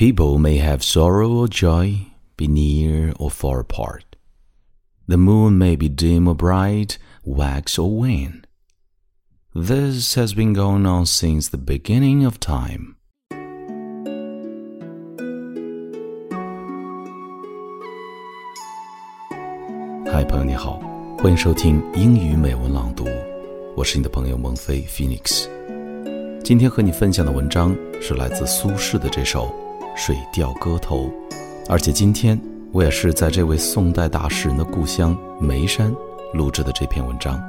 People may have sorrow or joy, be near or far apart. The moon may be dim or bright, wax or wane. This has been going on since the beginning of time. Hi，朋友你好，欢迎收听英语美文朗读，我是你的朋友孟飞 Phoenix。今天和你分享的文章是来自苏轼的这首。水调歌头》，而且今天我也是在这位宋代大诗人的故乡眉山录制的这篇文章，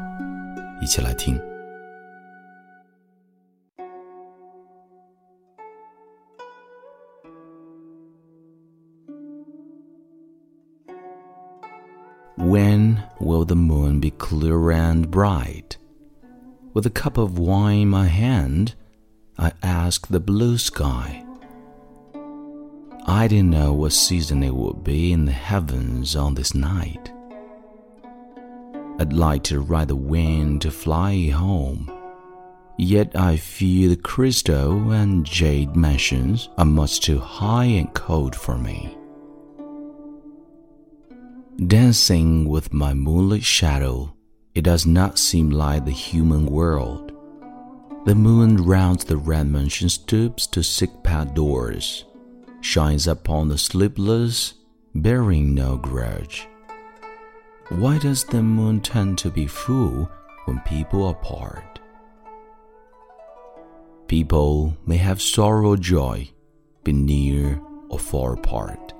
一起来听。When will the moon be clear and bright? With a cup of wine in my hand, I ask the blue sky. I didn't know what season it would be in the heavens on this night. I'd like to ride the wind to fly home. Yet I fear the crystal and jade mansions are much too high and cold for me. Dancing with my moonlit shadow, it does not seem like the human world. The moon rounds the red mansion stoops to sick pad doors, shines upon the sleepless, bearing no grudge. Why does the moon tend to be full when people are apart? People may have sorrow or joy, be near or far apart.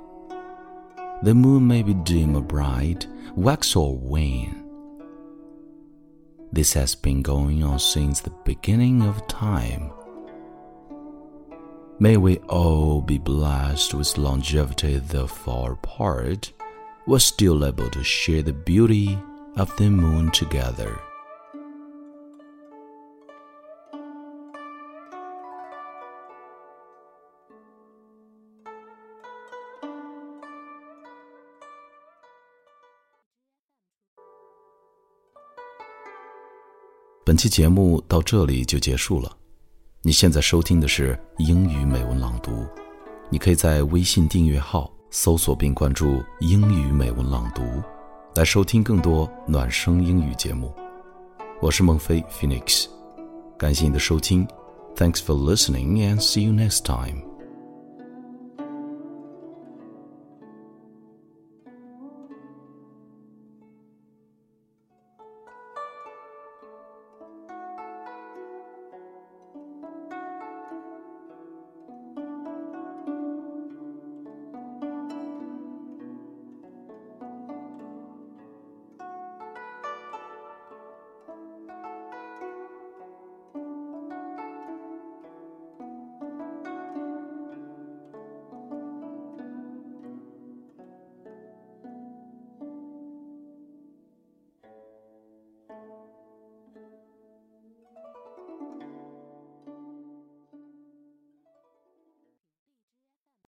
The moon may be dim or bright, wax or wane. This has been going on since the beginning of time. May we all be blessed with longevity, though far apart, we're still able to share the beauty of the moon together. 本你现在收听的是英语美文朗读，你可以在微信订阅号搜索并关注“英语美文朗读”，来收听更多暖声英语节目。我是孟非 Phoenix，感谢你的收听，Thanks for listening and see you next time.